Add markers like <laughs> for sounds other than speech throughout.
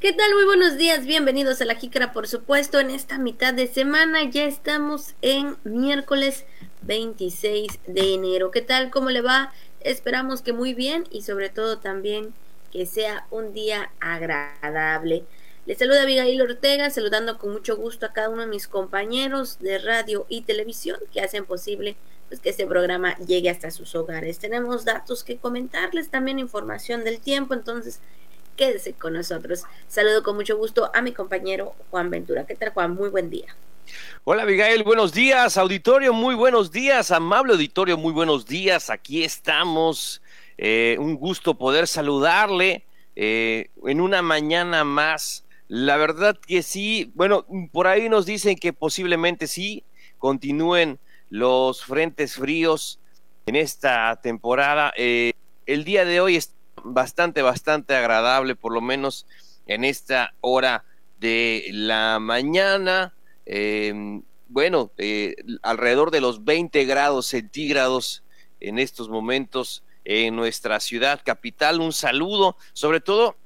¿Qué tal? Muy buenos días, bienvenidos a la Jícara, por supuesto, en esta mitad de semana ya estamos en miércoles 26 de enero. ¿Qué tal? ¿Cómo le va? Esperamos que muy bien y sobre todo también que sea un día agradable. Les saluda Abigail Ortega, saludando con mucho gusto a cada uno de mis compañeros de radio y televisión que hacen posible pues, que este programa llegue hasta sus hogares. Tenemos datos que comentarles, también información del tiempo, entonces quédese con nosotros. Saludo con mucho gusto a mi compañero Juan Ventura. ¿Qué tal, Juan? Muy buen día. Hola, Abigail. Buenos días, auditorio. Muy buenos días, amable auditorio. Muy buenos días. Aquí estamos. Eh, un gusto poder saludarle eh, en una mañana más. La verdad que sí. Bueno, por ahí nos dicen que posiblemente sí continúen los frentes fríos en esta temporada. Eh, el día de hoy está bastante, bastante agradable, por lo menos en esta hora de la mañana. Em, bueno, eh, alrededor de los 20 grados centígrados en estos momentos en nuestra ciudad capital. Un saludo, sobre todo,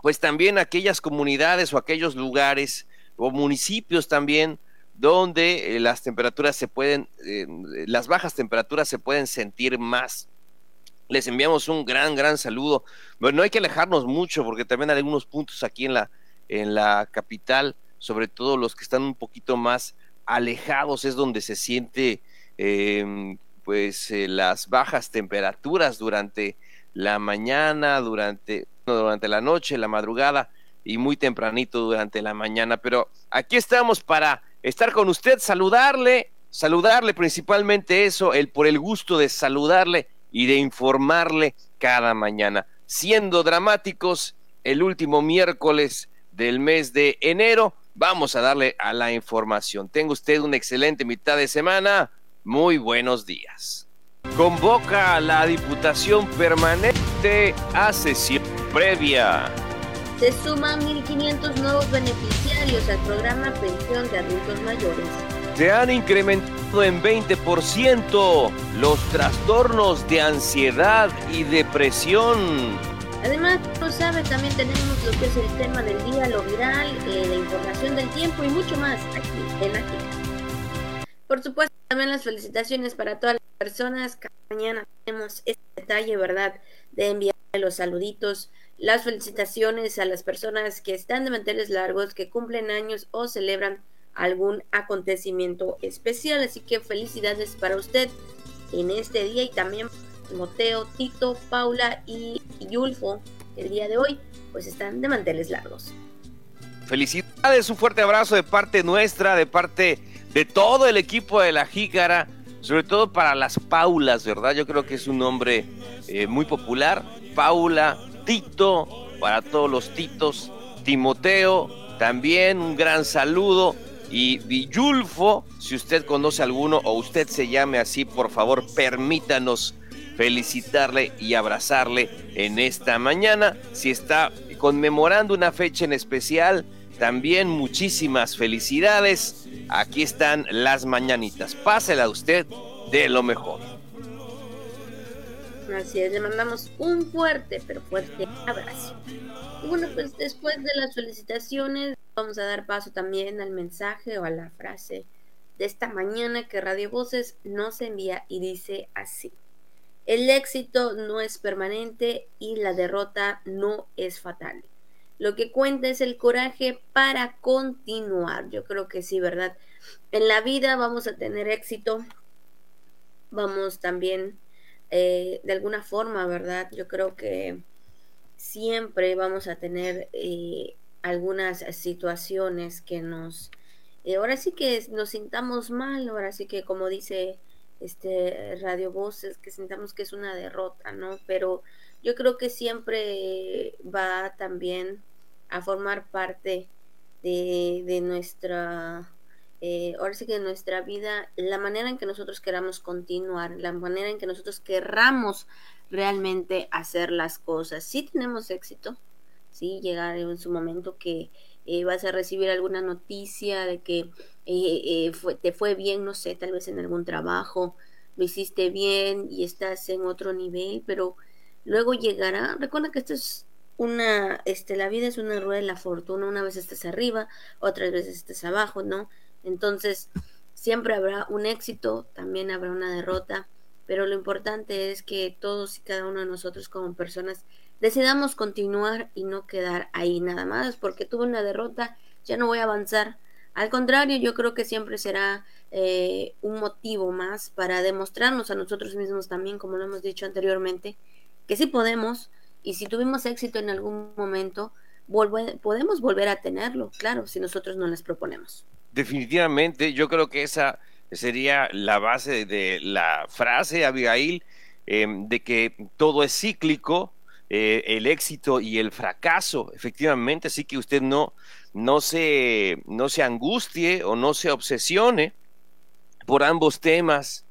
pues también aquellas comunidades o aquellos lugares o municipios también donde eh, las temperaturas se pueden, eh, las bajas temperaturas se pueden sentir más les enviamos un gran, gran saludo. Bueno, no hay que alejarnos mucho porque también hay algunos puntos aquí en la, en la capital, sobre todo los que están un poquito más alejados, es donde se siente em, pues eh, las bajas temperaturas durante la mañana, durante, durante la noche, la madrugada y muy tempranito durante la mañana. Pero aquí estamos para estar con usted, saludarle, saludarle principalmente eso, el por el gusto de saludarle y de informarle cada mañana. Siendo dramáticos, el último miércoles del mes de enero, vamos a darle a la información. Tenga usted una excelente mitad de semana. Muy buenos días. Convoca a la Diputación Permanente a sesión previa. Se suman 1.500 nuevos beneficiarios al programa Pensión de Adultos Mayores. Se han incrementado en 20% los trastornos de ansiedad y depresión. Además, como sabe, también tenemos lo que es el tema del día, lo viral, eh, la información del tiempo y mucho más aquí en la Por supuesto, también las felicitaciones para todas las personas. que mañana tenemos este detalle, ¿verdad? De enviar los saluditos, las felicitaciones a las personas que están de manteles largos, que cumplen años o celebran algún acontecimiento especial. Así que felicidades para usted en este día y también Moteo, Tito, Paula y Yulfo el día de hoy pues están de manteles largos. Felicidades, un fuerte abrazo de parte nuestra, de parte de todo el equipo de la Jícara, sobre todo para las Paulas, ¿verdad? Yo creo que es un nombre eh, muy popular. Paula, Tito, para todos los Titos, Timoteo, también un gran saludo y Villulfo, si usted conoce alguno o usted se llame así, por favor, permítanos felicitarle y abrazarle en esta mañana. Si está conmemorando una fecha en especial, también muchísimas felicidades. Aquí están las mañanitas. Pásela a usted de lo mejor. Así es, le mandamos un fuerte, pero fuerte abrazo. Y bueno, pues después de las felicitaciones, Vamos a dar paso también al mensaje o a la frase de esta mañana que Radio Voces nos envía y dice así. El éxito no es permanente y la derrota no es fatal. Lo que cuenta es el coraje para continuar. Yo creo que sí, ¿verdad? En la vida vamos a tener éxito. Vamos también, eh, de alguna forma, ¿verdad? Yo creo que siempre vamos a tener eh, algunas situaciones que nos, eh, ahora sí que nos sintamos mal, ahora sí que como dice este Radio Voces, que sintamos que es una derrota, ¿no? Pero yo creo que siempre va también a formar parte de, de nuestra, eh, ahora sí que nuestra vida, la manera en que nosotros queramos continuar, la manera en que nosotros querramos realmente hacer las cosas. Si tenemos éxito, ¿sí? Llegar en su momento que eh, vas a recibir alguna noticia de que eh, eh, te fue bien, no sé, tal vez en algún trabajo, lo hiciste bien y estás en otro nivel, pero luego llegará, recuerda que esto es una, este, la vida es una rueda de la fortuna, una vez estás arriba, otras veces estás abajo, ¿no? Entonces, siempre habrá un éxito, también habrá una derrota, pero lo importante es que todos y cada uno de nosotros como personas decidamos continuar y no quedar ahí nada más, porque tuve una derrota, ya no voy a avanzar. Al contrario, yo creo que siempre será eh, un motivo más para demostrarnos a nosotros mismos también, como lo hemos dicho anteriormente, que sí podemos y si tuvimos éxito en algún momento, podemos volver a tenerlo, claro, si nosotros no las proponemos. Definitivamente, yo creo que esa sería la base de la frase, Abigail, em, de que todo es cíclico, eh, el éxito y el fracaso, efectivamente, así que usted no, no, se, no se angustie o no se obsesione por ambos temas,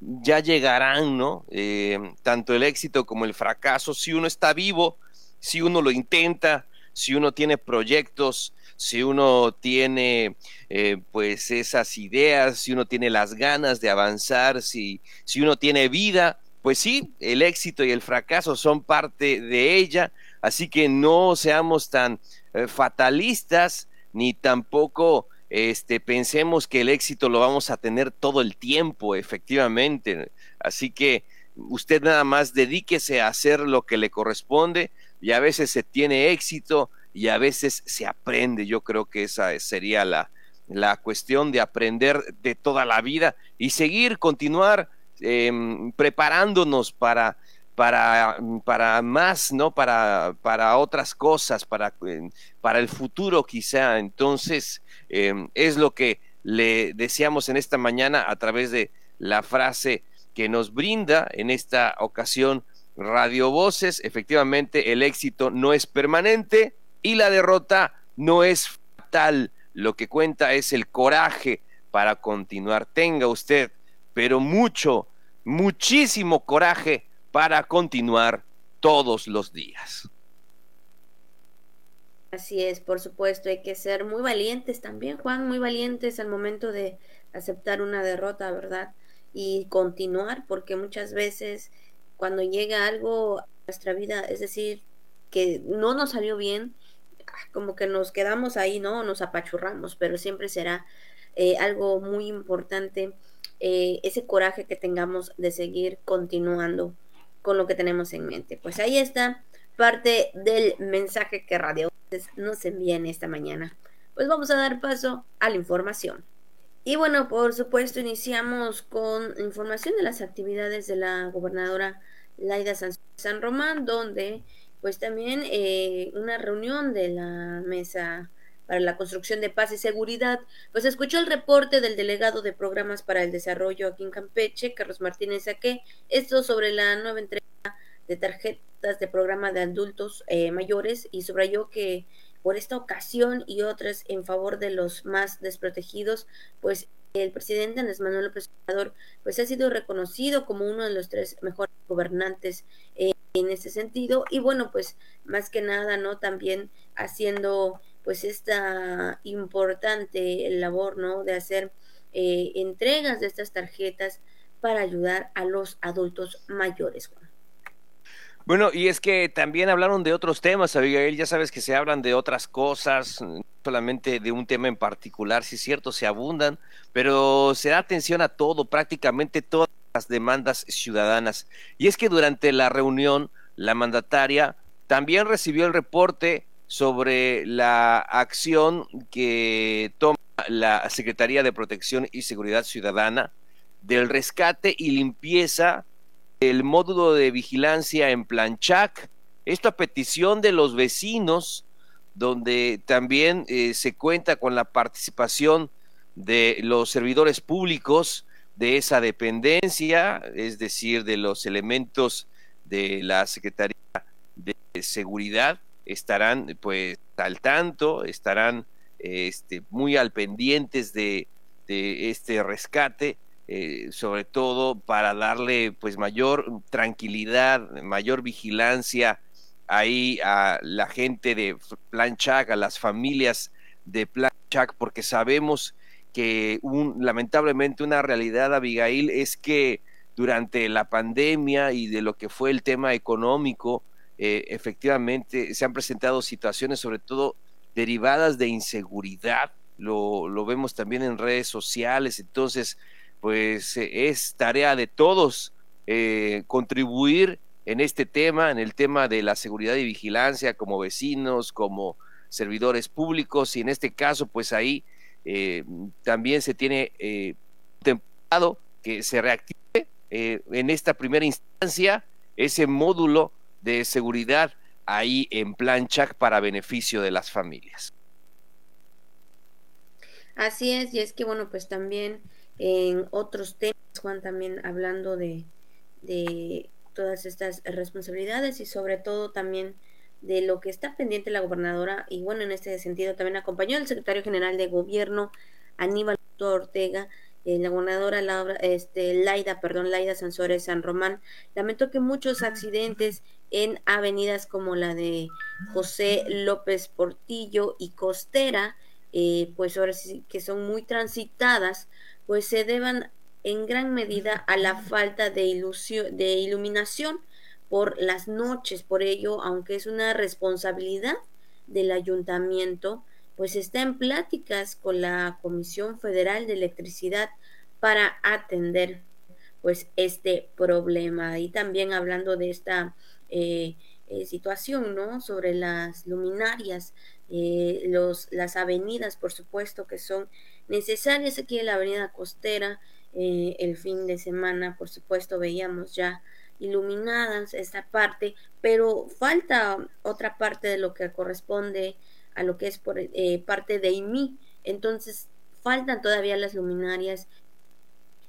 ya llegarán, ¿no? Eh, tanto el éxito como el fracaso, si uno está vivo, si uno lo intenta, si uno tiene proyectos, si uno tiene eh, pues esas ideas, si uno tiene las ganas de avanzar, si, si uno tiene vida, pues sí, el éxito y el fracaso son parte de ella, así que no seamos tan eh, fatalistas ni tampoco este, pensemos que el éxito lo vamos a tener todo el tiempo, efectivamente. Así que usted nada más dedíquese a hacer lo que le corresponde y a veces se tiene éxito y a veces se aprende. Yo creo que esa sería la, la cuestión de aprender de toda la vida y seguir, continuar Em, preparándonos para, para, para más, ¿no? Para, para otras cosas, para, para el futuro quizá. Entonces, em, es lo que le deseamos en esta mañana a través de la frase que nos brinda en esta ocasión Radio Voces. Efectivamente, el éxito no es permanente y la derrota no es fatal. Lo que cuenta es el coraje para continuar. Tenga usted pero mucho, muchísimo coraje para continuar todos los días. Así es, por supuesto, hay que ser muy valientes también, Juan, muy valientes al momento de aceptar una derrota, ¿verdad? Y continuar, porque muchas veces cuando llega algo a nuestra vida, es decir, que no nos salió bien, como que nos quedamos ahí, ¿no? Nos apachurramos, pero siempre será eh, algo muy importante eh, ese coraje que tengamos de seguir continuando con lo que tenemos en mente. Pues ahí está parte del mensaje que Radio nos envía en esta mañana. Pues vamos a dar paso a la información. Y bueno, por supuesto, iniciamos con información de las actividades de la gobernadora Laida San, Román, donde pues también eh, una reunión de la mesa para la construcción de paz y seguridad, pues escuchó el reporte del delegado de programas para el desarrollo aquí en Campeche, Carlos Martínez Saque, esto sobre la nueva entrega de tarjetas de programa de adultos eh, mayores y subrayó que por esta ocasión y otras en favor de los más desprotegidos, pues el presidente Andrés Manuel López Obrador pues ha sido reconocido como uno de los tres mejores gobernantes eh, en ese sentido y bueno pues más que nada no también haciendo pues esta importante labor, ¿no? De hacer eh, entregas de estas tarjetas para ayudar a los adultos mayores, Bueno, y es que también hablaron de otros temas, Abigail, ya sabes que se hablan de otras cosas, solamente de un tema en particular, si es cierto, se abundan, pero se da atención a todo, prácticamente todas las demandas ciudadanas. Y es que durante la reunión, la mandataria también recibió el reporte sobre la acción que toma la Secretaría de Protección y Seguridad Ciudadana del rescate y limpieza del módulo de vigilancia en Planchac. Esto a petición de los vecinos, donde también eh, se cuenta con la participación de los servidores públicos de esa dependencia, es decir, de los elementos de la Secretaría de Seguridad estarán pues al tanto, estarán este, muy al pendientes de, este rescate, eh, sobre todo para darle pues mayor tranquilidad, mayor vigilancia ahí a la gente de Planchac, a las familias de Planchac, porque sabemos que un, lamentablemente una realidad, Abigail, es que durante la pandemia y de lo que fue el tema económico, eh, efectivamente se han presentado situaciones sobre todo derivadas de inseguridad, lo, lo vemos también en redes sociales, entonces pues es tarea de todos eh, contribuir en este tema, en el tema de la seguridad y vigilancia como vecinos, como servidores públicos. Y en este caso pues ahí también se tiene contemplado que se reactive en esta primera instancia ese módulo de seguridad ahí en Planchak para beneficio de las familias. Así es, y es que bueno, pues también en otros temas, Juan, también hablando de, de todas estas responsabilidades y sobre todo también de lo que está pendiente la gobernadora y bueno, en este sentido también acompañó el secretario general de gobierno Aníbal Ortega eh, la gobernadora Laura, este, Laida, perdón, Laida Sansores San Román, lamentó que muchos accidentes en avenidas como la de José López Portillo y Costera, eh, pues ahora sí que son muy transitadas, pues se deban en gran medida a la falta de, ilusión, de iluminación por las noches. Por ello, aunque es una responsabilidad del ayuntamiento, pues está en pláticas con la Comisión Federal de Electricidad para atender pues este problema y también hablando de esta eh, eh, situación no sobre las luminarias eh, los las avenidas por supuesto que son necesarias aquí en la avenida costera el fin de semana por supuesto veíamos ya iluminadas esta parte pero falta otra parte de lo que corresponde a lo que es por eh, parte de IMI. Entonces, faltan todavía las luminarias.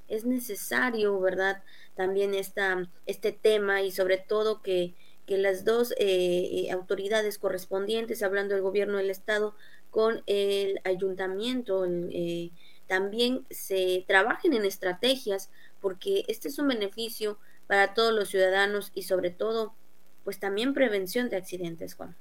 Es necesario, ¿verdad? También esta, este tema y sobre todo que, que las dos eh, eh, autoridades correspondientes, hablando del gobierno del Estado con el ayuntamiento, también se trabajen en estrategias porque este es un beneficio para todos los ciudadanos y sobre todo, pues también prevención de accidentes, Juan.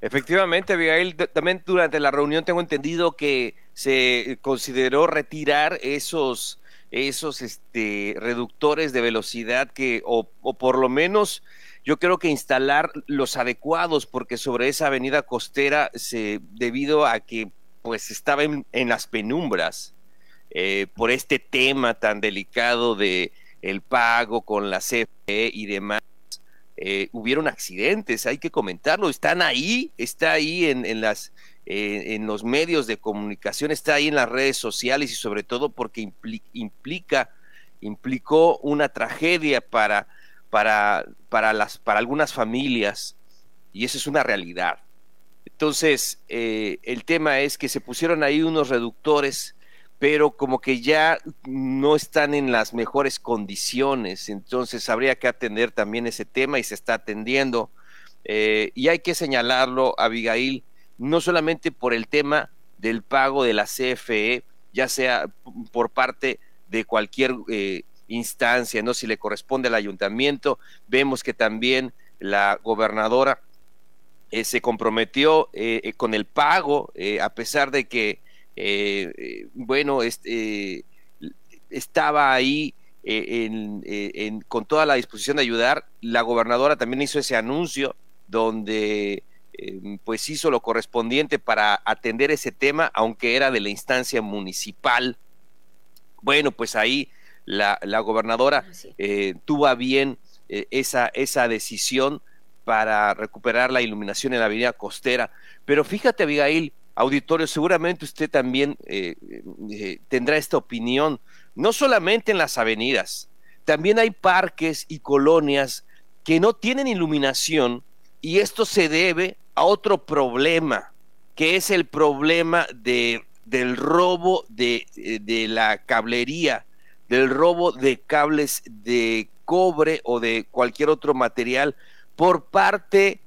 Efectivamente, Abigail, también durante la reunión tengo entendido que se consideró retirar esos, esos este, reductores de velocidad que, o, por lo menos yo creo que instalar los adecuados, porque sobre esa avenida costera, se, debido a que pues estaba en, las penumbras eh, por este tema tan delicado de el pago con la CFE y demás, eh, hubieron accidentes, hay que comentarlo, están ahí, está ahí en, las, eh, en los medios de comunicación, está ahí en las redes sociales y sobre todo porque implica, implicó una tragedia para, para, para, las, para algunas familias y eso es una realidad. Entonces, eh, el tema es que se pusieron ahí unos reductores pero como que ya no están en las mejores condiciones, entonces habría que atender también ese tema y se está atendiendo. Eh, y hay que señalarlo, Abigail, no solamente por el tema del pago de la CFE, ya sea por parte de cualquier eh, instancia, ¿no? Si le corresponde al ayuntamiento, vemos que también la gobernadora eh, se comprometió con el pago, a pesar de que eh, eh, bueno, este, estaba ahí con toda la disposición de ayudar. La gobernadora también hizo ese anuncio donde pues hizo lo correspondiente para atender ese tema, aunque era de la instancia municipal. Bueno, pues ahí la, gobernadora tuvo a bien esa, esa decisión para recuperar la iluminación en la avenida costera. Pero fíjate, Abigail, auditorio, seguramente usted también eh, eh, tendrá esta opinión, no solamente en las avenidas, también hay parques y colonias que no tienen iluminación y esto se debe a otro problema, que es el problema de, del robo de, de la cablería, del robo de cables de cobre o de cualquier otro material por parte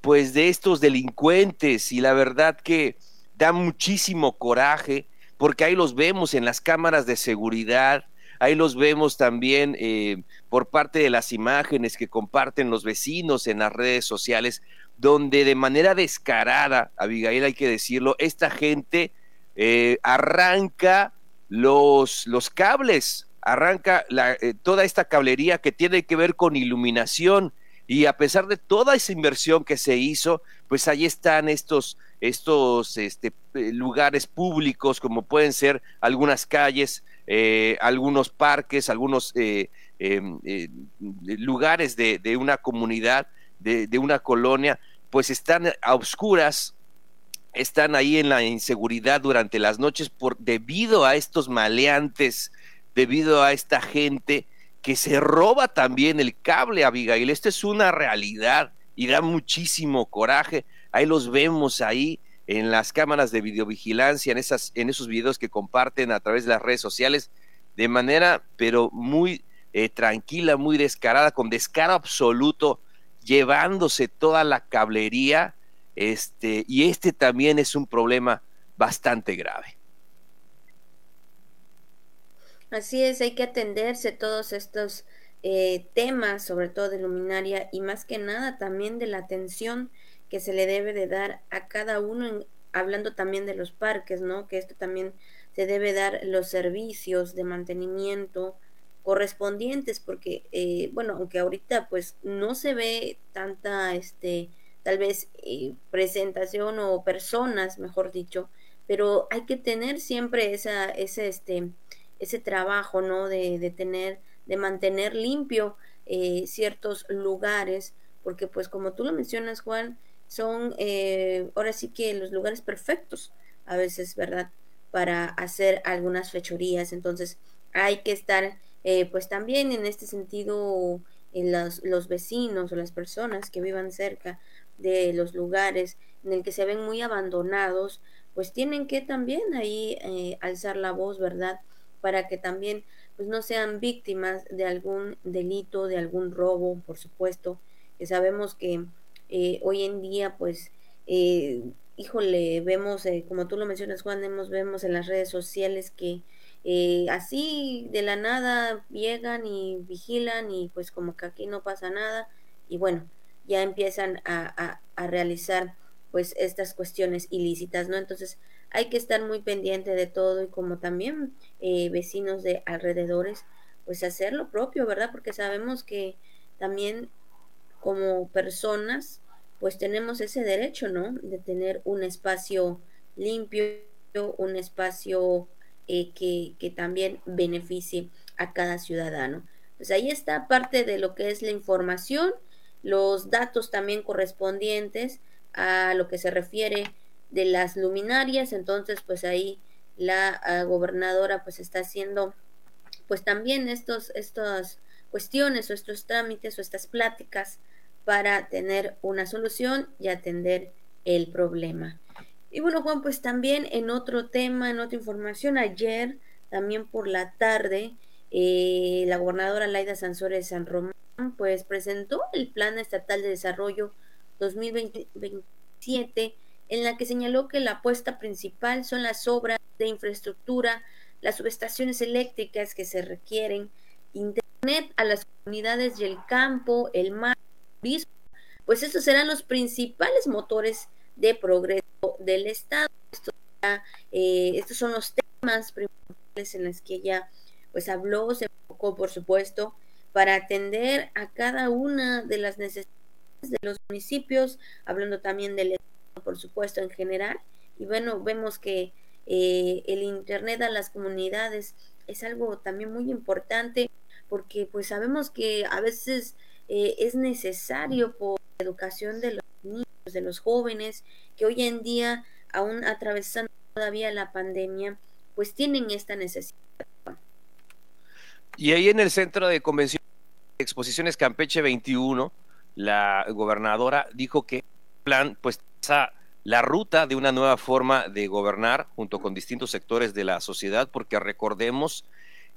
pues de estos delincuentes y la verdad que da muchísimo coraje porque ahí los vemos en las cámaras de seguridad, ahí los vemos también eh, por parte de las imágenes que comparten los vecinos en las redes sociales, donde de manera descarada, Abigail hay que decirlo, esta gente eh, arranca los, los cables, arranca eh, toda esta cablería que tiene que ver con iluminación Y a pesar de toda esa inversión que se hizo, pues ahí están estos, estos este, eh, lugares públicos, como pueden ser algunas calles, eh, algunos parques, algunos eh, em, lugares de, de, una comunidad, de, de una colonia, pues están a oscuras, están ahí en la inseguridad durante las noches por debido a estos maleantes, debido a esta gente que se roba también el cable, Abigail. Esto es una realidad y da muchísimo coraje. Ahí los vemos ahí en las cámaras de videovigilancia, en, esas, en esos videos que comparten a través de las redes sociales, de manera, pero muy eh, tranquila, muy descarada, con descaro absoluto, llevándose toda la cablería. Este, y este también es un problema bastante grave. Así es, hay que atenderse todos estos eh, temas, sobre todo de luminaria y más que nada también de la atención que se le debe de dar a cada uno, hablando también de los parques, ¿no? Que esto también se debe dar los servicios de mantenimiento correspondientes, porque, eh, bueno, aunque ahorita pues no se ve tanta, este, tal vez eh, presentación o personas, mejor dicho, pero hay que tener siempre esa, ese, este, ese trabajo, ¿no? De, de tener, de mantener limpio eh, ciertos lugares, porque pues como tú lo mencionas, Juan, son eh, ahora sí que los lugares perfectos, a veces, ¿verdad? Para hacer algunas fechorías, entonces hay que estar eh, pues también en este sentido en los, los vecinos o las personas que vivan cerca de los lugares en el que se ven muy abandonados, pues tienen que también ahí alzar la voz, ¿verdad? Para que también pues no sean víctimas de algún delito, de algún robo, por supuesto, que sabemos que eh, hoy en día pues eh, híjole, vemos, eh, como tú lo mencionas Juan, vemos, vemos en las redes sociales que así de la nada llegan y vigilan y pues como que aquí no pasa nada y bueno, ya empiezan a, a realizar pues estas cuestiones ilícitas, ¿no? Entonces hay que estar muy pendiente de todo y como también eh, vecinos de alrededores, pues hacer lo propio, ¿verdad? Porque sabemos que también como personas, pues tenemos ese derecho, ¿no? De tener un espacio limpio, un espacio eh, que, que también beneficie a cada ciudadano. Pues ahí está parte de lo que es la información, los datos también correspondientes a lo que se refiere de las luminarias, entonces pues ahí la ah, gobernadora pues está haciendo pues también estos, estas cuestiones o estos trámites o estas pláticas para tener una solución y atender el problema. Y bueno, Juan, pues también en otro tema, en otra información, ayer, también por la tarde, eh, la gobernadora Laida Sansores San Román, pues presentó el Plan Estatal de Desarrollo 2027 en la que señaló que la apuesta principal son las obras de infraestructura, las subestaciones eléctricas que se requieren, Internet a las comunidades y el campo, el mar, el pues estos serán los principales motores de progreso del Estado. Eh, estos son los temas principales en los que ella pues habló, se enfocó por supuesto, para atender a cada una de las necesidades de los municipios, hablando también del por supuesto, en general. Y bueno, vemos que eh, el Internet a las comunidades es algo también muy importante porque pues sabemos que a veces eh, es necesario por la educación de los niños, de los jóvenes, que hoy en día, aún atravesando todavía la pandemia, pues tienen esta necesidad. Y ahí en el Centro de Convención Exposiciones Campeche 21, la gobernadora dijo que el plan pues la ruta de una nueva forma de gobernar junto con distintos sectores de la sociedad, porque recordemos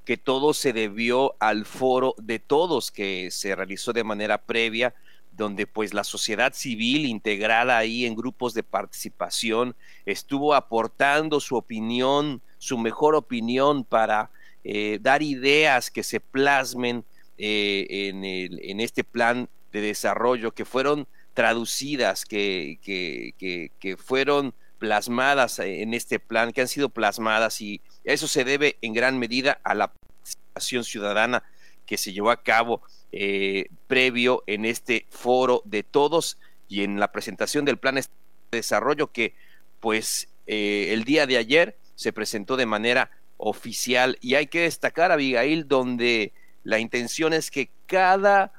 que todo se debió al foro de todos que se realizó de manera previa, donde pues la sociedad civil integrada ahí en grupos de participación estuvo aportando su opinión, su mejor opinión para eh, dar ideas que se plasmen eh, en, este plan de desarrollo que fueron traducidas, que, que, que, fueron plasmadas en este plan, que han sido plasmadas y eso se debe en gran medida a la participación ciudadana que se llevó a cabo eh, previo en este foro de todos y en la presentación del plan de desarrollo que pues eh, el día de ayer se presentó de manera oficial. Y hay que destacar Abigail donde la intención es que cada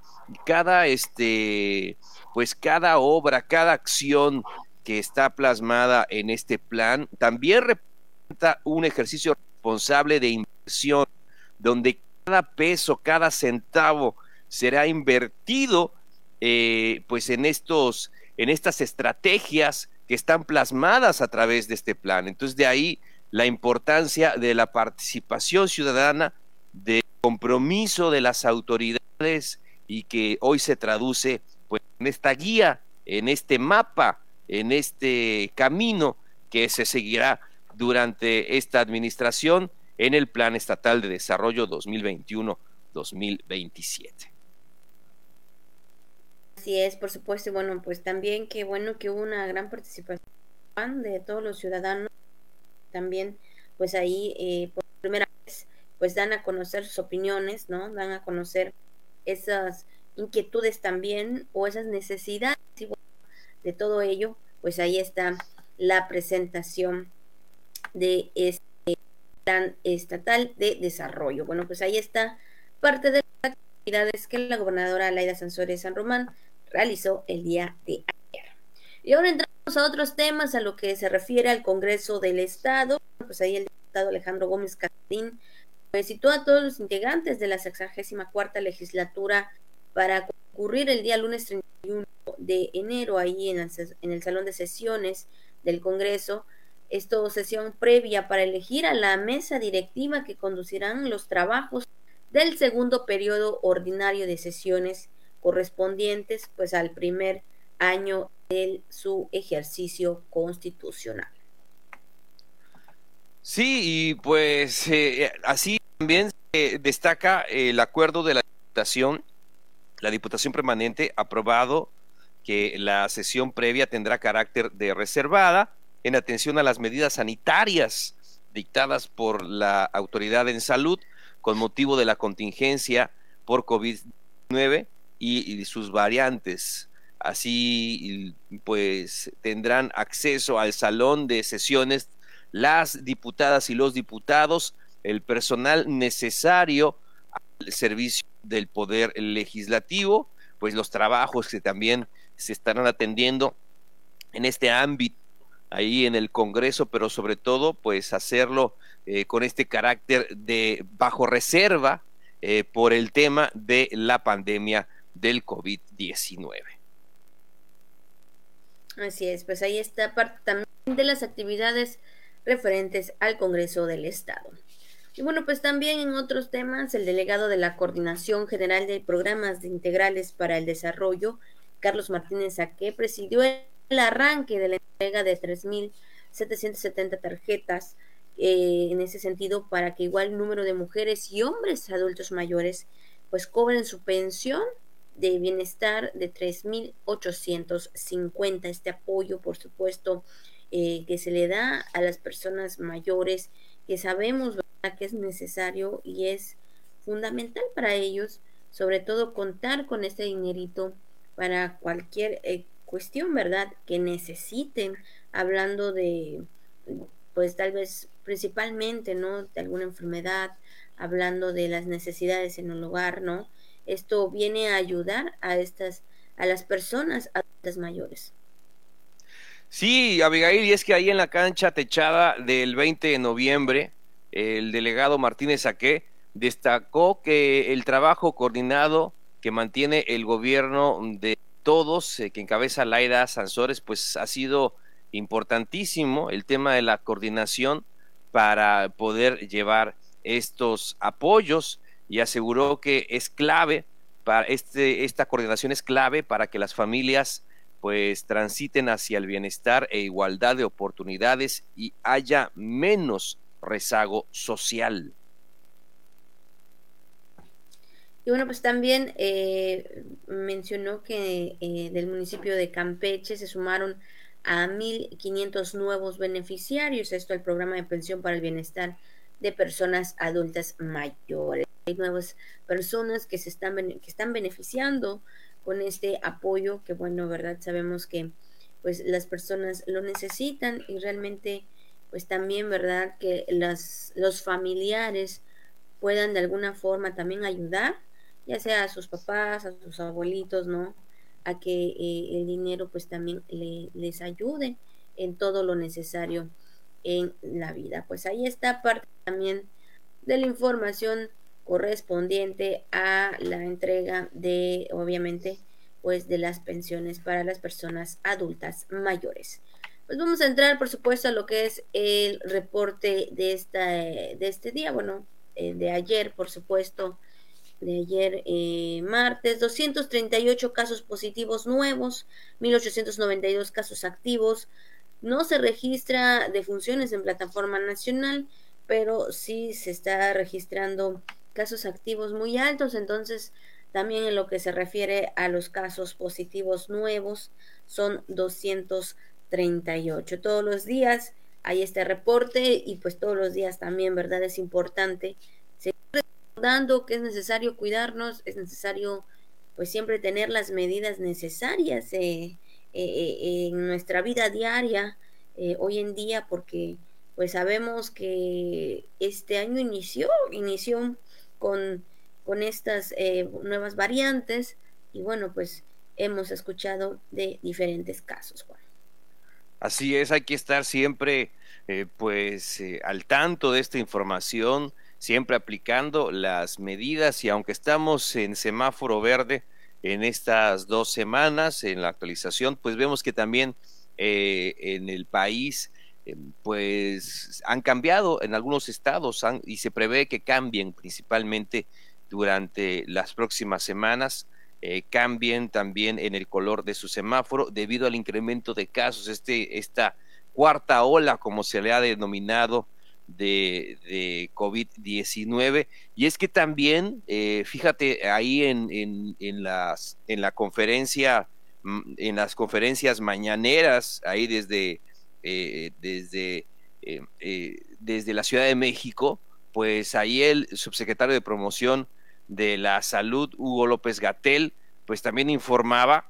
cada este pues cada obra, cada acción que está plasmada en este plan también representa un ejercicio responsable de inversión donde cada peso, cada centavo será invertido eh, pues en estos en estas estrategias que están plasmadas a través de este plan. Entonces de ahí la importancia de la participación ciudadana, del compromiso de las autoridades y que hoy se traduce en esta guía, en este mapa, en este camino que se seguirá durante esta administración en el Plan Estatal de Desarrollo 2021-2027. Así es, por supuesto, y bueno, pues también qué bueno que hubo una gran participación de todos los ciudadanos, también pues ahí eh, por primera vez pues dan a conocer sus opiniones, ¿no? Dan a conocer esas inquietudes también o esas necesidades de todo ello, pues ahí está la presentación de este plan estatal de desarrollo. Bueno, pues ahí está parte de las actividades que la gobernadora Laida Sansores San Román realizó el día de ayer. Y ahora entramos a otros temas, a lo que se refiere al Congreso del Estado. Pues ahí el diputado Alejandro Gómez Castín pues, a todos los integrantes de la 64 legislatura para concurrir el día lunes 31 de enero ahí en el, en el Salón de Sesiones del Congreso. Esto sesión previa para elegir a la mesa directiva que conducirán los trabajos del segundo periodo ordinario de sesiones correspondientes pues al primer año de su ejercicio constitucional. Sí, y pues eh, así también se destaca el acuerdo de la Diputación, la Diputación Permanente aprobado que la sesión previa tendrá carácter de reservada en atención a las medidas sanitarias dictadas por la autoridad en salud con motivo de la contingencia por COVID-19 y, sus variantes. Así, pues tendrán acceso al salón de sesiones las diputadas y los diputados, el personal necesario al servicio del poder legislativo, pues los trabajos que también se estarán atendiendo en este ámbito ahí en el Congreso, pero sobre todo pues hacerlo eh, con este carácter de bajo reserva eh, por el tema de la pandemia del COVID-19. Así es, pues ahí está parte también de las actividades referentes al Congreso del Estado. Y bueno, pues también en otros temas, el delegado de la Coordinación General de Programas Integrales para el Desarrollo, Carlos Martínez Saque, presidió el arranque de la entrega de 3.770 tarjetas eh, en ese sentido para que igual número de mujeres y hombres adultos mayores pues cobren su pensión de bienestar de 3.850. Este apoyo, por supuesto, eh, que se le da a las personas mayores, que sabemos que es necesario y es fundamental para ellos, sobre todo contar con este dinerito para cualquier eh, cuestión, ¿verdad? Que necesiten, hablando de, pues tal vez principalmente, ¿no? De alguna enfermedad, hablando de las necesidades en un hogar, ¿no? Esto viene a ayudar a estas, a las personas adultas mayores. Sí, Abigail, y es que ahí en la cancha techada del 20 de noviembre, el delegado Martínez Saqué destacó que el trabajo coordinado que mantiene el gobierno de todos, eh, que encabeza Laida Sansores, pues ha sido importantísimo el tema de la coordinación para poder llevar estos apoyos y aseguró que es clave para este esta coordinación es clave para que las familias pues transiten hacia el bienestar e igualdad de oportunidades y haya menos rezago social. Y bueno, pues también eh, mencionó que eh, del municipio de Campeche se sumaron a 1.500 nuevos beneficiarios, esto al programa de pensión para el bienestar de personas adultas mayores. hay nuevas personas que se están, que están beneficiando con este apoyo, que bueno, ¿verdad? Sabemos que pues las personas lo necesitan y realmente pues también, ¿verdad? Que los familiares puedan de alguna forma también ayudar, ya sea a sus papás, a sus abuelitos, ¿no? A que eh, el dinero pues también les ayude en todo lo necesario en la vida. Pues ahí está parte también de la información correspondiente a la entrega de, obviamente, pues de las pensiones para las personas adultas mayores. Pues vamos a entrar, por supuesto, a lo que es el reporte de, esta, de este día, bueno, eh, de ayer, por supuesto, de ayer eh, martes, 238 casos positivos nuevos, 1892 casos activos, no se registra defunciones en plataforma nacional, pero sí se está registrando casos activos muy altos, entonces también en lo que se refiere a los casos positivos nuevos son 238. Todos los días hay este reporte y pues todos los días también, ¿verdad? Es importante seguir recordando que es necesario cuidarnos, es necesario pues siempre tener las medidas necesarias eh, eh, eh, en nuestra vida diaria hoy en día porque pues sabemos que este año inició, inició con con estas nuevas variantes y bueno, pues hemos escuchado de diferentes casos, Juan. Así es, hay que estar siempre eh, pues eh, al tanto de esta información, siempre aplicando las medidas y aunque estamos en semáforo verde en estas dos semanas en la actualización, pues vemos que también en el país pues han cambiado en algunos estados y se prevé que cambien principalmente durante las próximas semanas. Eh, cambien también en el color de su semáforo debido al incremento de casos, este, esta cuarta ola, como se le ha denominado, de, de COVID-19. Y es que también, eh, fíjate, ahí en, en, las, en la conferencia, mm, en las conferencias mañaneras, ahí desde, eh, desde, desde la Ciudad de México, pues ahí el subsecretario de promoción de la Salud, Hugo López Gatel, pues también informaba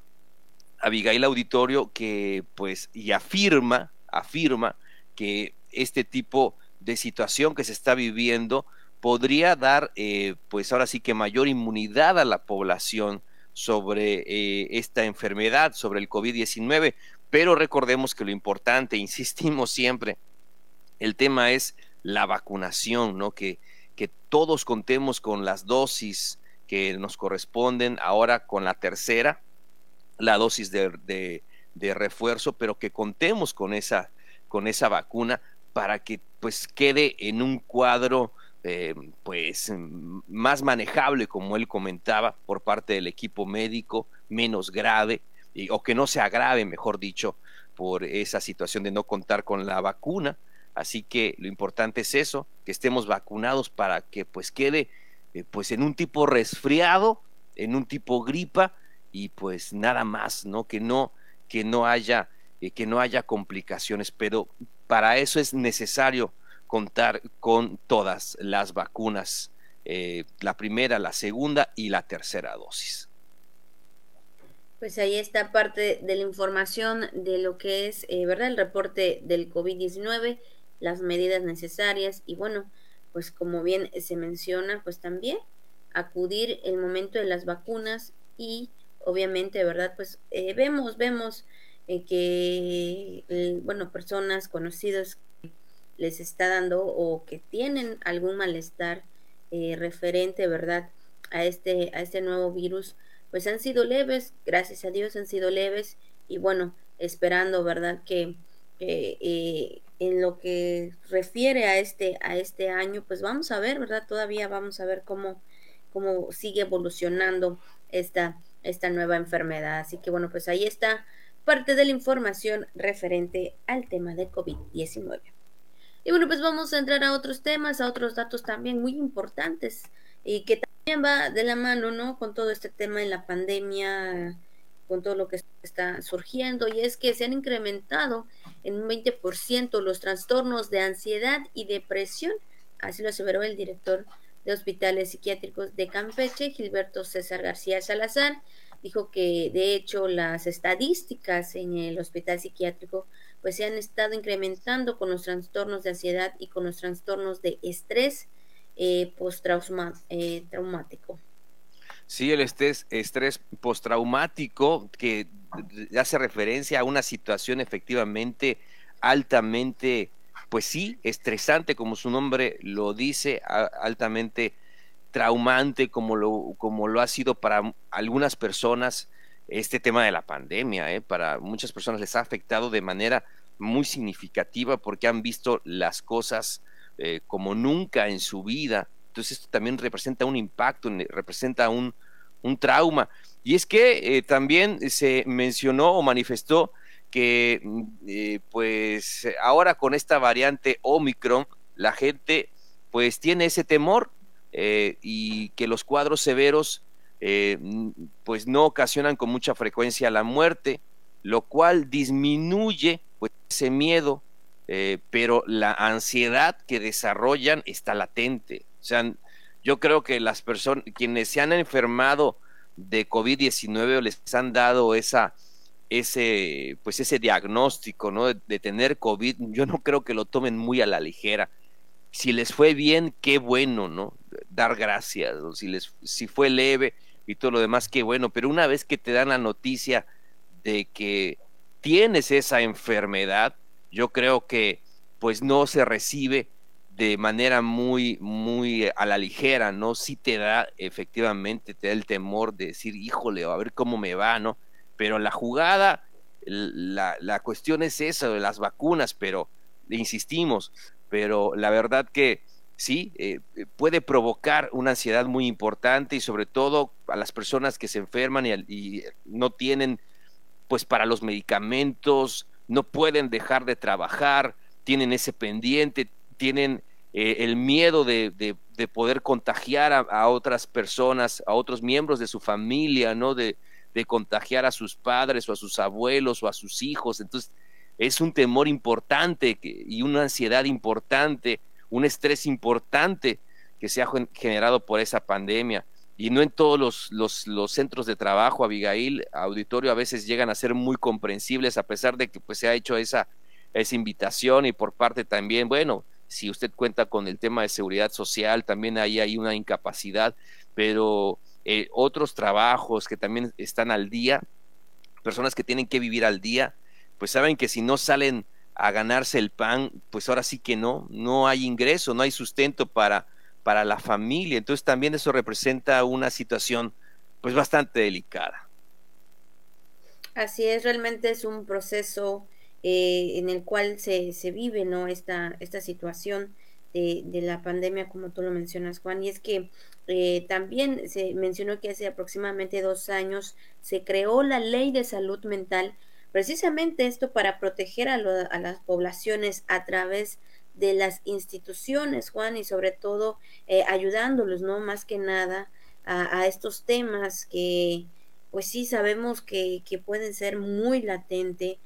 a Abigail Auditorio que pues y afirma, afirma que este tipo de situación que se está viviendo podría dar eh, pues ahora sí que mayor inmunidad a la población sobre eh, esta enfermedad, sobre el COVID-19, pero recordemos que lo importante, <laughs> insistimos siempre, el tema es la vacunación, ¿no? Que que todos contemos con las dosis que nos corresponden ahora con la tercera, la dosis de, refuerzo, pero que contemos con esa, con esa vacuna para que pues quede en un cuadro eh, pues más manejable, como él comentaba, por parte del equipo médico, menos grave, y, o que no se agrave, mejor dicho, por esa situación de no contar con la vacuna. Así que lo importante es eso, que estemos vacunados para que pues quede eh, pues en un tipo resfriado, en un tipo gripa y pues nada más, ¿no? Que no que no haya eh, que no haya complicaciones, pero para eso es necesario contar con todas las vacunas, eh, la primera, la segunda y la tercera dosis. Pues ahí está parte de la información de lo que es, ¿verdad? El reporte del COVID-19 las medidas necesarias y bueno, pues como bien se menciona, pues también acudir el momento de las vacunas y obviamente, ¿verdad? Pues eh, vemos, vemos eh, que, eh, bueno, personas conocidas les está dando o que tienen algún malestar referente, ¿verdad? A este, a este nuevo virus, pues han sido leves, gracias a Dios han sido leves y bueno, esperando, ¿verdad? Que, que en lo que refiere a este, a este año, pues vamos a ver, ¿verdad? Todavía vamos a ver cómo, cómo sigue evolucionando esta, esta nueva enfermedad. Así que bueno, pues ahí está parte de la información referente al tema de COVID-19. Y bueno, pues vamos a entrar a otros temas, a otros datos también muy importantes y que también va de la mano, ¿no? Con todo este tema de la pandemia, con todo lo que está surgiendo, y es que se han incrementado en un 20% los trastornos de ansiedad y depresión, así lo aseveró el director de Hospitales Psiquiátricos de Campeche, Gilberto César García Salazar, dijo que de hecho las estadísticas en el hospital psiquiátrico pues se han estado incrementando con los trastornos de ansiedad y con los trastornos de estrés eh, postraumático. Sí, el estrés, estrés postraumático que hace referencia a una situación efectivamente altamente, pues sí, estresante, como su nombre lo dice, altamente traumante, como lo, como lo ha sido para algunas personas este tema de la pandemia. ¿eh? Para muchas personas les ha afectado de manera muy significativa porque han visto las cosas eh, como nunca en su vida. Entonces esto también representa un impacto, representa un, trauma. Y es que eh, también se mencionó o manifestó que mm, eh, pues ahora con esta variante Omicron la gente pues tiene ese temor eh, y que los cuadros severos mm, pues no ocasionan con mucha frecuencia la muerte, lo cual disminuye pues ese miedo, pero la ansiedad que desarrollan está latente. O sea, yo creo que las personas, quienes se han enfermado de COVID-19 les han dado esa, ese, pues ese diagnóstico, ¿no? De, tener COVID, yo no creo que lo tomen muy a la ligera. Si les fue bien, qué bueno, ¿no? Dar gracias. si les, si fue leve y todo lo demás, qué bueno. Pero una vez que te dan la noticia de que tienes esa enfermedad, yo creo que pues no se recibe de manera muy, muy a la ligera, ¿no? Sí te da, efectivamente, te da el temor de decir, híjole, a ver cómo me va, ¿no? Pero la jugada, la, la cuestión es esa de las vacunas, pero insistimos, pero la verdad que sí, eh, puede provocar una ansiedad muy importante y sobre todo a las personas que se enferman y, y no tienen, pues para los medicamentos, no pueden dejar de trabajar, tienen ese pendiente, tienen eh, el miedo de, de, poder contagiar a, otras personas, a otros miembros de su familia, ¿no? De, de contagiar a sus padres o a sus abuelos o a sus hijos. Entonces, es un temor importante y una ansiedad importante, un estrés importante que se ha generado por esa pandemia. Y no en todos los, los, centros de trabajo, Abigail, auditorio, a veces llegan a ser muy comprensibles, a pesar de que pues, se ha hecho esa, esa invitación y por parte también, bueno, si usted cuenta con el tema de seguridad social, también ahí hay una incapacidad, pero eh, otros trabajos que también están al día, personas que tienen que vivir al día, pues saben que si no salen a ganarse el pan, pues ahora sí que no, no hay ingreso, no hay sustento para, para la familia. Entonces también eso representa una situación pues bastante delicada. Así es, realmente es un proceso eh, en el cual se, se vive ¿no? esta, esta situación de, de, la pandemia, como tú lo mencionas, Juan, y es que eh, también se mencionó que hace aproximadamente dos años se creó la ley de salud mental, precisamente esto para proteger a, a las poblaciones a través de las instituciones, Juan, y sobre todo eh, ayudándolos, ¿no? Más que nada a, a, estos temas que, pues sí, sabemos que, que pueden ser muy latente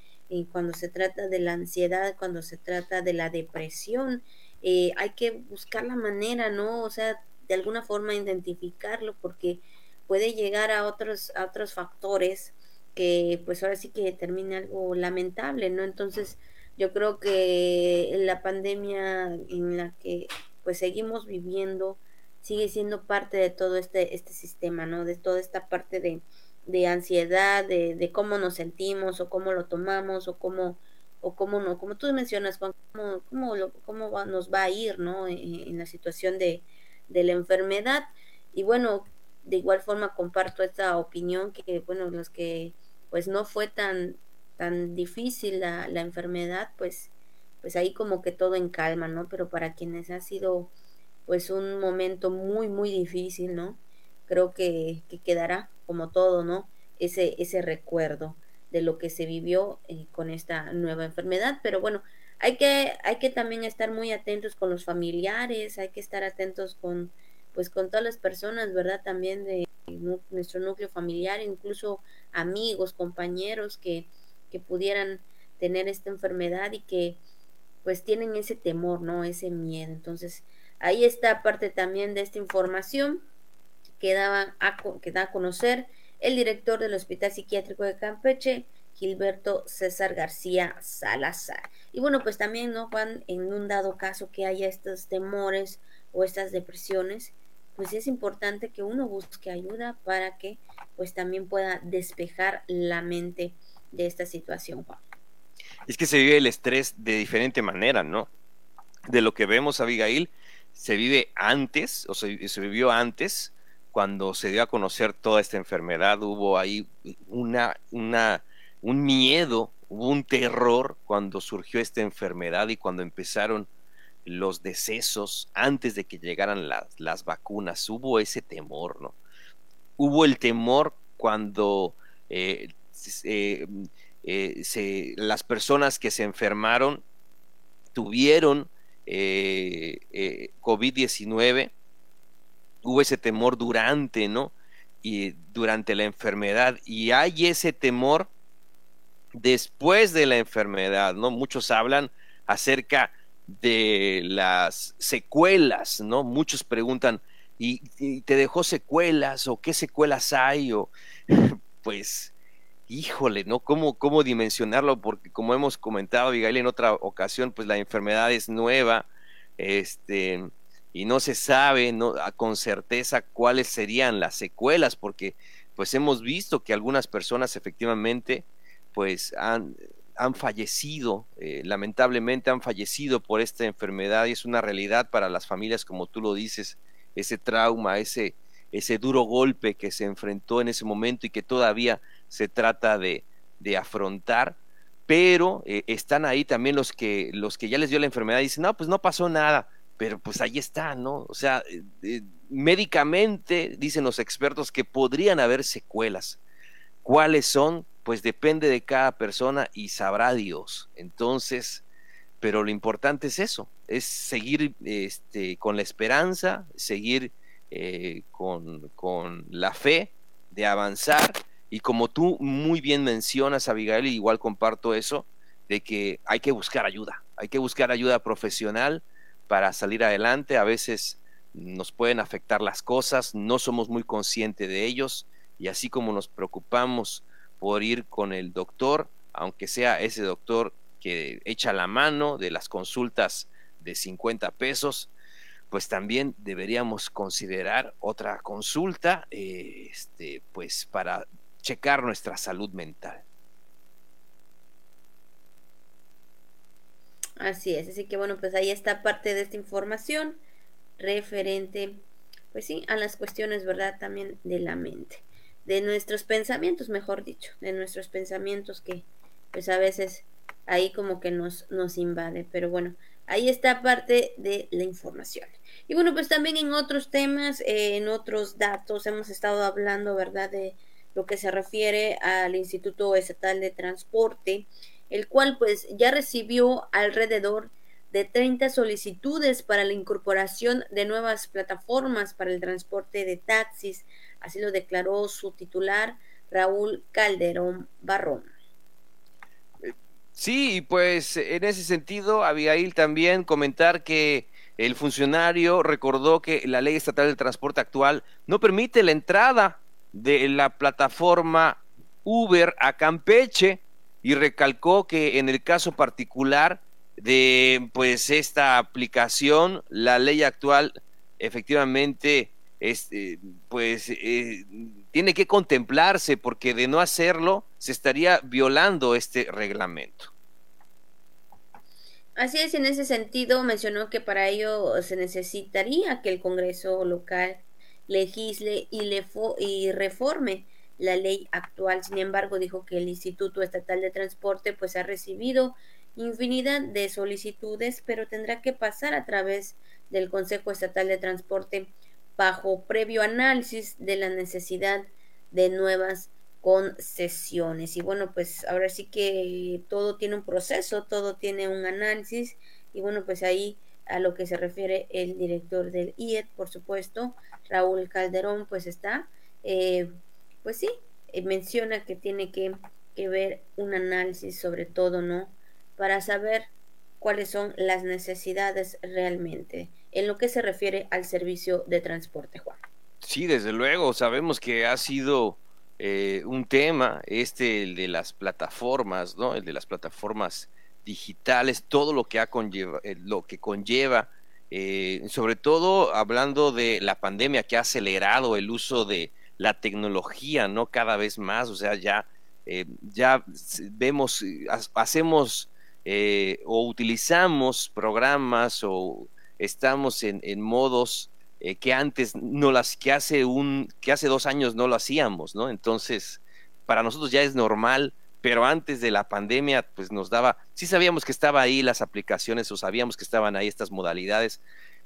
cuando se trata de la ansiedad, cuando se trata de la depresión, eh, hay que buscar la manera, ¿no? O sea, de alguna forma identificarlo porque puede llegar a otros, a otros factores que pues ahora sí que termine algo lamentable, ¿no? Entonces yo creo que la pandemia en la que pues seguimos viviendo sigue siendo parte de todo este, este sistema, ¿no? De toda esta parte de, de ansiedad, de, de, cómo nos sentimos o cómo lo tomamos o cómo, o cómo no, como tú mencionas, Juan, cómo, cómo, lo, cómo nos va a ir, ¿no? En, la situación de, de, la enfermedad. Y bueno, de igual forma comparto esta opinión que, bueno, los que pues no fue tan, tan difícil la, la enfermedad, pues, pues ahí como que todo en calma, ¿no? Pero para quienes ha sido pues un momento muy, muy difícil, ¿no? Creo que, que quedará como todo, ¿no? Ese, ese recuerdo de lo que se vivió eh, con esta nueva enfermedad. Pero bueno, hay que, hay que también estar muy atentos con los familiares, hay que estar atentos con, pues con todas las personas, ¿verdad? También de nuestro núcleo familiar, incluso amigos, compañeros que, que pudieran tener esta enfermedad y que pues tienen ese temor, ¿no? Ese miedo. Entonces, ahí está parte también de esta información que, daba que da a conocer el director del Hospital Psiquiátrico de Campeche, Gilberto César García Salazar. Y bueno, pues también, ¿no, Juan? En un dado caso que haya estos temores o estas depresiones, pues es importante que uno busque ayuda para que pues también pueda despejar la mente de esta situación, Juan. Es que se vive el estrés de diferente manera, ¿no? De lo que vemos, Abigail, se vive antes, o se, se vivió antes, cuando se dio a conocer toda esta enfermedad, hubo ahí una, un miedo, hubo un terror cuando surgió esta enfermedad y cuando empezaron los decesos antes de que llegaran las, las vacunas, hubo ese temor, ¿no? Hubo el temor cuando eh, eh, eh, las personas que se enfermaron tuvieron COVID-19, hubo ese temor durante, ¿no? Y durante la enfermedad, y hay ese temor después de la enfermedad, ¿no? Muchos hablan acerca de las secuelas, ¿no? Muchos preguntan, ¿y, te dejó secuelas o qué secuelas hay? O, <laughs> pues, híjole, ¿no? ¿Cómo, ¿Cómo dimensionarlo? Porque como hemos comentado, Miguel, en otra ocasión, pues la enfermedad es nueva, este, y no se sabe ¿no? con certeza cuáles serían las secuelas, porque pues hemos visto que algunas personas efectivamente pues han, han fallecido, eh, lamentablemente han fallecido por esta enfermedad y es una realidad para las familias, como tú lo dices, ese trauma, ese, ese duro golpe que se enfrentó en ese momento y que todavía se trata de, de afrontar, pero eh, están ahí también los que, los que ya les dio la enfermedad y dicen, no, pues no pasó nada, pero pues ahí está, ¿no? O sea, eh, médicamente dicen los expertos que podrían haber secuelas. ¿Cuáles son? pues depende de cada persona y sabrá Dios. Entonces, pero lo importante es eso, es seguir este, con la esperanza, seguir eh, con, con, la fe de avanzar. Y como tú muy bien mencionas, Abigail, igual comparto eso, de que hay que buscar ayuda, hay que buscar ayuda profesional para salir adelante. A veces nos pueden afectar las cosas, no somos muy conscientes de ellos y así como nos preocupamos por ir con el doctor, aunque sea ese doctor que echa la mano de las consultas de 50 pesos, pues también deberíamos considerar otra consulta, eh, este, pues para checar nuestra salud mental. Así es, así que bueno, pues ahí está parte de esta información referente, pues sí, a las cuestiones, ¿verdad? También de la mente de nuestros pensamientos, mejor dicho, de nuestros pensamientos que pues a veces ahí como que nos, nos invade, pero bueno, ahí está parte de la información. Y bueno, pues también en otros temas, eh, en otros datos, hemos estado hablando, ¿verdad?, de lo que se refiere al Instituto Estatal de Transporte, el cual pues ya recibió alrededor de 30 solicitudes para la incorporación de nuevas plataformas para el transporte de taxis Así lo declaró su titular, Raúl Calderón Barrón. Sí, pues en ese sentido, Abigail, también comentar que el funcionario recordó que la ley estatal del transporte actual no permite la entrada de la plataforma Uber a Campeche y recalcó que en el caso particular de pues esta aplicación, la ley actual efectivamente este, pues eh, tiene que contemplarse porque de no hacerlo se estaría violando este reglamento. Así es, en ese sentido mencionó que para ello se necesitaría que el Congreso local legisle y, le y reforme la ley actual. Sin embargo, dijo que el Instituto Estatal de Transporte pues ha recibido infinidad de solicitudes, pero tendrá que pasar a través del Consejo Estatal de Transporte bajo previo análisis de la necesidad de nuevas concesiones. Y bueno, pues ahora sí que todo tiene un proceso, todo tiene un análisis y bueno, pues ahí a lo que se refiere el director del IED, por supuesto, Raúl Calderón, pues está, eh, pues sí, eh, menciona que tiene que, que ver un análisis sobre todo, ¿no? Para saber cuáles son las necesidades realmente en lo que se refiere al servicio de transporte, Juan. Sí, desde luego, sabemos que ha sido eh, un tema, este, el de las plataformas, ¿no? El de las plataformas digitales, todo lo que, ha conlleva, eh, lo que conlleva, eh, sobre todo hablando de la pandemia que ha acelerado el uso de la tecnología, ¿no? Cada vez más, o sea, ya, ya vemos, hacemos o utilizamos programas o estamos en, en modos eh, que antes no las, que hace un, que hace dos años no lo hacíamos, ¿no? Entonces, para nosotros ya es normal, pero antes de la pandemia, pues nos daba, sí sabíamos que estaba ahí las aplicaciones o sabíamos que estaban ahí estas modalidades,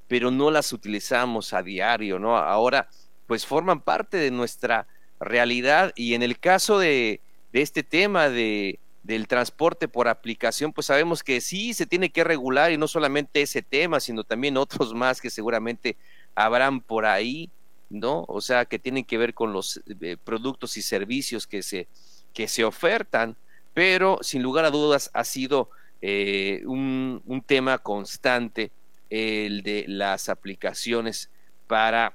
pero no las utilizamos a diario, ¿no? Ahora, pues forman parte de nuestra realidad y en el caso de, este tema de, del transporte por aplicación, pues sabemos que sí se tiene que regular y no solamente ese tema, sino también otros más que seguramente habrán por ahí, ¿no? O sea, que tienen que ver con los eh, productos y servicios que se, que se ofertan, pero sin lugar a dudas ha sido eh, un, tema constante el de las aplicaciones para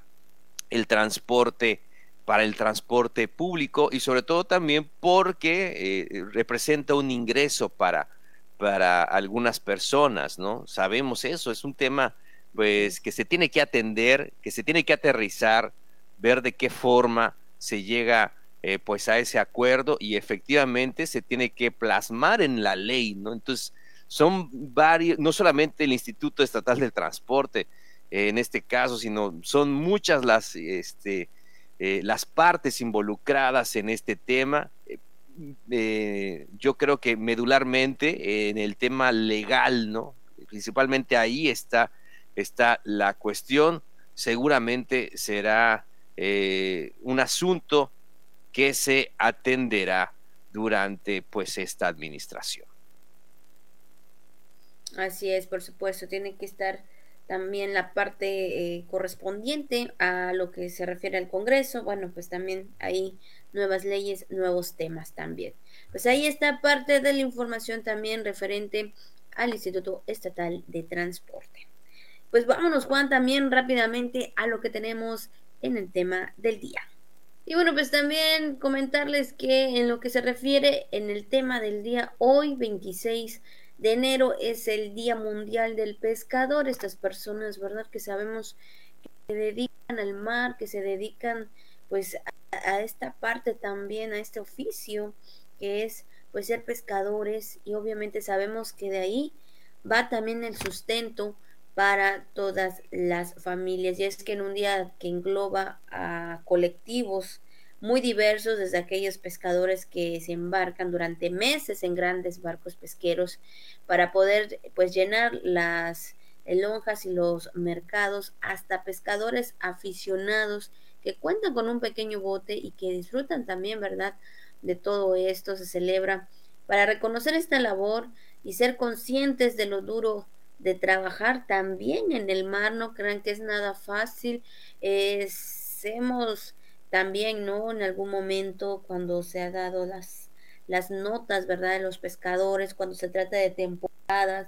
el transporte para el transporte público y sobre todo también porque eh, representa un ingreso para, para algunas personas, ¿no? Sabemos eso, es un tema pues que se tiene que atender, que se tiene que aterrizar, ver de qué forma se llega eh, pues a ese acuerdo y efectivamente se tiene que plasmar en la ley, ¿no? Entonces, son varios, no solamente el Instituto Estatal del Transporte en este caso, sino son muchas las, este, eh, las partes involucradas en este tema. yo creo que medularmente en el tema legal, ¿no? Principalmente ahí está está la cuestión. Seguramente será eh, un asunto que se atenderá durante pues esta administración. Así es, por supuesto, tiene que estar también la parte eh, correspondiente a lo que se refiere al Congreso. Bueno, pues también hay nuevas leyes, nuevos temas también. Pues ahí está parte de la información también referente al Instituto Estatal de Transporte. Pues vámonos, Juan, también rápidamente a lo que tenemos en el tema del día. Y bueno, pues también comentarles que en lo que se refiere en el tema del día, hoy 26 de enero es el Día Mundial del Pescador. Estas personas, ¿verdad? Que sabemos que se dedican al mar, que se dedican pues a, esta parte también, a este oficio que es pues ser pescadores y obviamente sabemos que de ahí va también el sustento para todas las familias. Y es que en un día que engloba a colectivos muy diversos, desde aquellos pescadores que se embarcan durante meses en grandes barcos pesqueros para poder pues llenar las lonjas y los mercados, hasta pescadores aficionados que cuentan con un pequeño bote y que disfrutan también, ¿verdad? De todo esto se celebra para reconocer esta labor y ser conscientes de lo duro de trabajar también en el mar, no crean que es nada fácil. hemos también, ¿no? En algún momento cuando se ha dado las, las notas, ¿verdad? De los pescadores, cuando se trata de temporadas,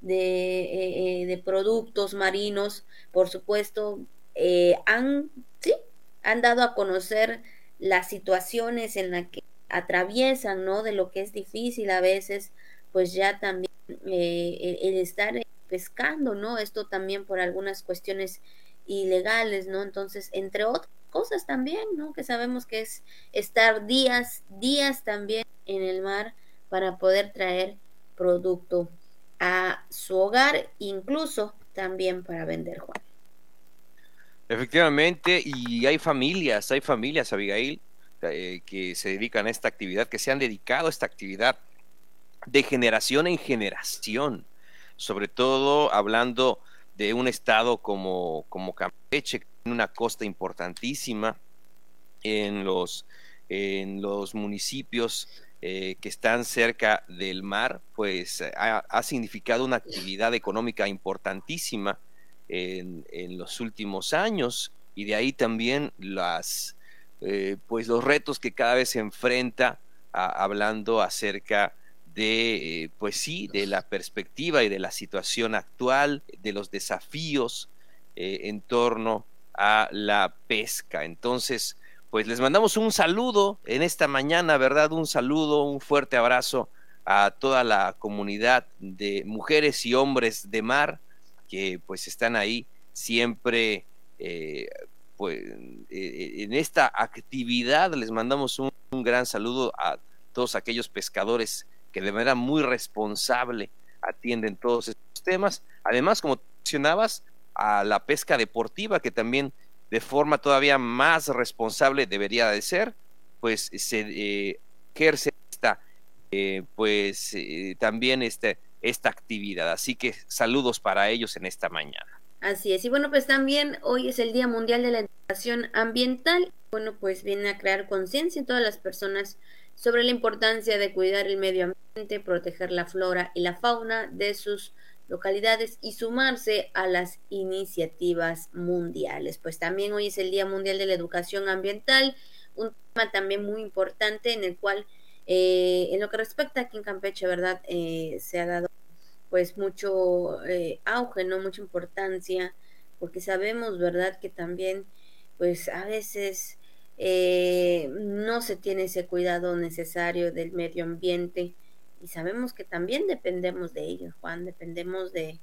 de, eh, eh, de productos marinos, por supuesto, eh, han, sí, han dado a conocer las situaciones en las que atraviesan, ¿no? De lo que es difícil a veces, pues ya también el estar pescando, ¿no? Esto también por algunas cuestiones ilegales, ¿no? Entonces, entre otras cosas también, ¿no? Que sabemos que es estar días, días también en el mar para poder traer producto a su hogar, incluso también para vender, Juan. Efectivamente, y hay familias, hay familias, Abigail, eh, que se dedican a esta actividad, que se han dedicado a esta actividad de generación en generación sobre todo hablando de un estado como, como Campeche, una costa importantísima en los, en los municipios eh, que están cerca del mar, pues ha, significado una actividad económica importantísima en, en, los últimos años. Y de ahí también las, eh, pues los retos que cada vez se enfrenta hablando acerca de, pues sí, de la perspectiva y de la situación actual, de los desafíos eh, en torno a la pesca. Entonces, pues les mandamos un saludo en esta mañana, ¿verdad? Un saludo, un fuerte abrazo a toda la comunidad de mujeres y hombres de mar que pues están ahí siempre eh, pues eh, en esta actividad les mandamos un, gran saludo a todos aquellos pescadores que de manera muy responsable atienden todos estos temas. Además, como mencionabas, a la pesca deportiva, que también de forma todavía más responsable debería de ser, pues se eh, ejerce esta, eh, pues eh, también este, esta actividad. Así que saludos para ellos en esta mañana. Así es. Y bueno, pues también hoy es el Día Mundial de la Educación Ambiental. Bueno, pues viene a crear conciencia en todas las personas sobre la importancia de cuidar el medio ambiente, proteger la flora y la fauna de sus localidades y sumarse a las iniciativas mundiales. Pues también hoy es el Día Mundial de la Educación Ambiental, un tema también muy importante en el cual, eh, en lo que respecta aquí en Campeche, ¿verdad? Eh, se ha dado pues mucho eh, auge, ¿no? Mucha importancia, porque sabemos, ¿verdad? Que también, pues a veces no se tiene ese cuidado necesario del medio ambiente y sabemos que también dependemos de ellos, Juan, dependemos de,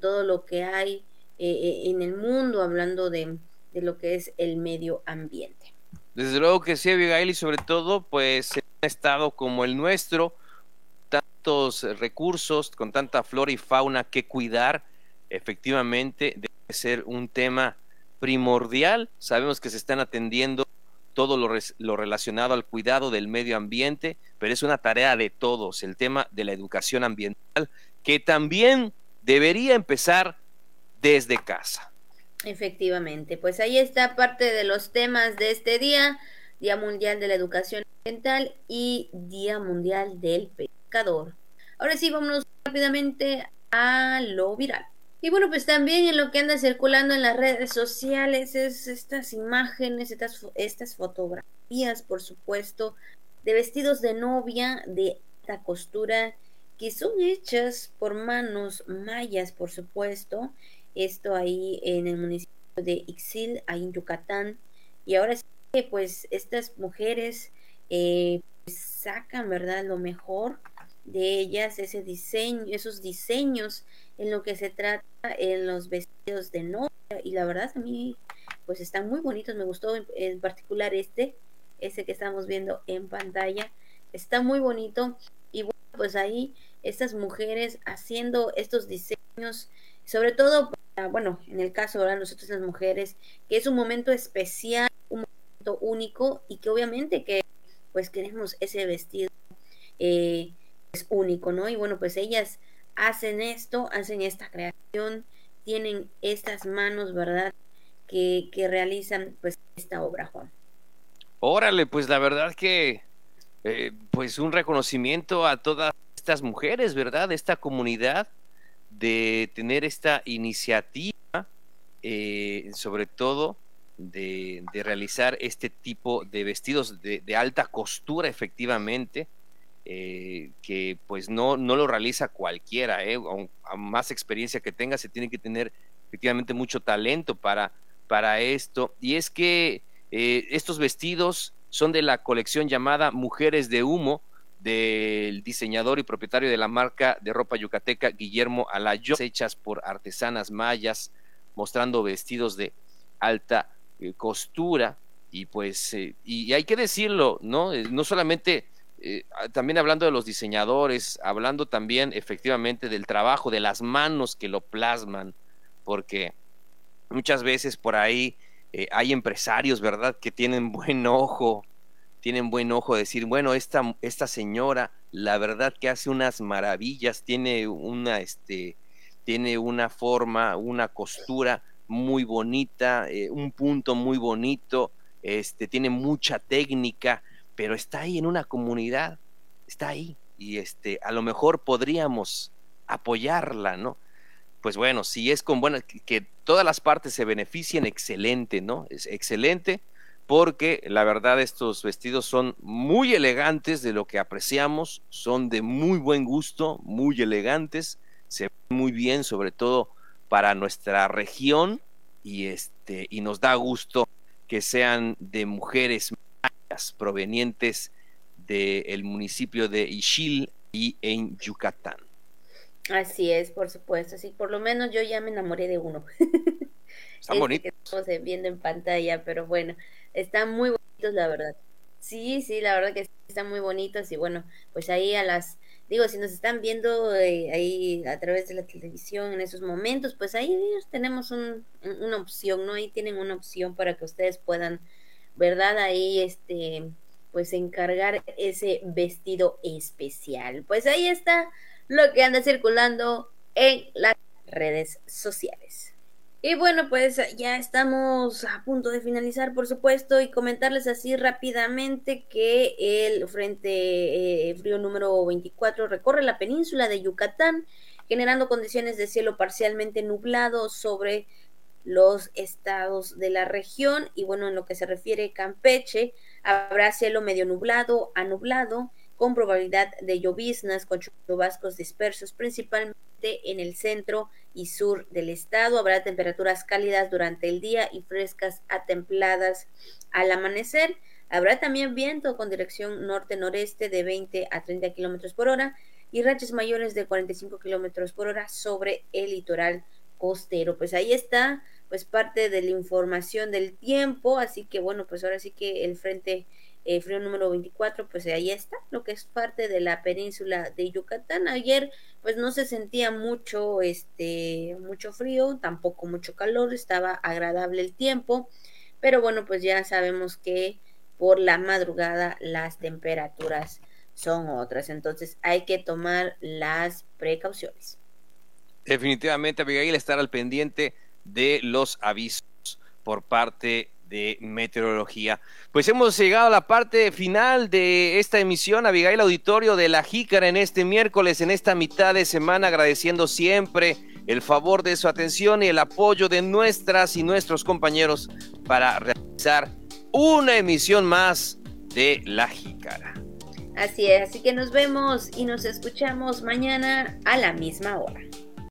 todo lo que hay eh, eh, en el mundo, hablando de, lo que es el medio ambiente. Desde luego que sí, Abigail, y sobre todo, pues en un estado como el nuestro, tantos recursos, con tanta flora y fauna que cuidar, efectivamente debe ser un tema primordial. Sabemos que se están atendiendo todo lo, relacionado al cuidado del medio ambiente, pero es una tarea de todos, el tema de la educación ambiental, que también debería empezar desde casa. Efectivamente, pues ahí está parte de los temas de este día, Día Mundial de la Educación Ambiental y Día Mundial del Pescador. Ahora sí, vámonos rápidamente a lo viral. Y bueno, pues también en lo que anda circulando en las redes sociales es estas imágenes, estas, estas fotografías, por supuesto, de vestidos de novia de alta costura que son hechas por manos mayas, por supuesto. Esto ahí en el municipio de Ixil, ahí en Yucatán. Y ahora sí que pues estas mujeres eh, pues, sacan, ¿verdad? Lo mejor de ellas, ese diseño, esos diseños en lo que se trata en los vestidos de novia. Y la verdad a mí pues están muy bonitos, me gustó en, particular este, ese que estamos viendo en pantalla, está muy bonito. Y bueno, pues ahí estas mujeres haciendo estos diseños, sobre todo, bueno, en el caso ahora nosotros las mujeres, que es un momento especial, un momento único y que obviamente que pues queremos ese vestido eh, único, ¿no? Y bueno, pues ellas hacen esto, hacen esta creación, tienen estas manos, ¿verdad? Que, que realizan pues esta obra, Juan. Órale, pues la verdad que eh, pues un reconocimiento a todas estas mujeres, ¿verdad? Esta comunidad de tener esta iniciativa, eh, sobre todo de, de, realizar este tipo de vestidos de, de alta costura, efectivamente, eh, que pues no, no lo realiza cualquiera, eh, a, más experiencia que tenga, se tiene que tener efectivamente mucho talento para, para esto. Y es que eh, estos vestidos son de la colección llamada Mujeres de Humo, del diseñador y propietario de la marca de ropa yucateca Guillermo Alayo, hechas por artesanas mayas, mostrando vestidos de alta costura. Y pues, y hay que decirlo, ¿no? No solamente eh, ah, también hablando de los diseñadores, hablando también efectivamente del trabajo, de las manos que lo plasman, porque muchas veces por ahí eh, hay empresarios, ¿verdad?, que tienen <laughs> buen ojo, tienen buen ojo de decir, bueno, esta, esta señora, la verdad que hace unas maravillas, tiene una, este, tiene una forma, una costura muy bonita, eh, un punto muy bonito, este, tiene mucha técnica, pero está ahí en una comunidad, está ahí y este a lo mejor podríamos apoyarla, ¿no? Pues bueno, si es con buena que todas las partes se beneficien, excelente, ¿no? Es excelente porque la verdad estos vestidos son muy elegantes de lo que apreciamos, son de muy buen gusto, muy elegantes, se ven muy bien, sobre todo para nuestra región y, este, y nos da gusto que sean de mujeres provenientes del municipio de Ixil y en Yucatán. Así es, por supuesto. Sí, por lo menos yo ya me enamoré de uno. <laughs> Están este bonitos. estamos viendo en pantalla, pero bueno, están muy bonitos, la verdad. Sí, sí, la verdad que están muy bonitos y bueno, pues ahí a las, digo, si nos están viendo eh, ahí a través de la televisión en esos momentos, pues ahí tenemos un, una opción, ¿no? Ahí tienen una opción para que ustedes puedan, ¿verdad? Ahí, este, pues encargar ese vestido especial. Pues ahí está lo que anda circulando en las redes sociales. Y bueno, pues ya estamos a punto de finalizar, por supuesto, y comentarles así rápidamente que el Frente eh, Frío número 24 recorre la península de Yucatán, generando condiciones de cielo parcialmente nublado sobre los estados de la región. Y bueno, en lo que se refiere a Campeche, habrá cielo medio nublado a nublado con probabilidad de lloviznas con chubascos dispersos, principalmente en el centro y sur del estado. Habrá temperaturas cálidas durante el día y frescas a templadas al amanecer. Habrá también viento con dirección norte-noreste de 20 a 30 kilómetros por hora y rachas mayores de 45 kilómetros por hora sobre el litoral costero. Pues ahí está, pues parte de la información del tiempo. Así que bueno, pues ahora sí que el frente eh, frío número 24, pues ahí está, lo que es parte de la península de Yucatán. Ayer pues no se sentía mucho, este, mucho frío, tampoco mucho calor, estaba agradable el tiempo, pero bueno, pues ya sabemos que por la madrugada las temperaturas son otras, entonces hay que tomar las precauciones. Definitivamente, Abigail, estar al pendiente de los avisos por parte de meteorología. Pues hemos llegado a la parte final de esta emisión, Abigail Auditorio de la Jícara en este miércoles, en esta mitad de semana, agradeciendo siempre el favor de su atención y el apoyo de nuestras y nuestros compañeros para realizar una emisión más de La Jícara. Así es, así que nos vemos y nos escuchamos mañana a la misma hora.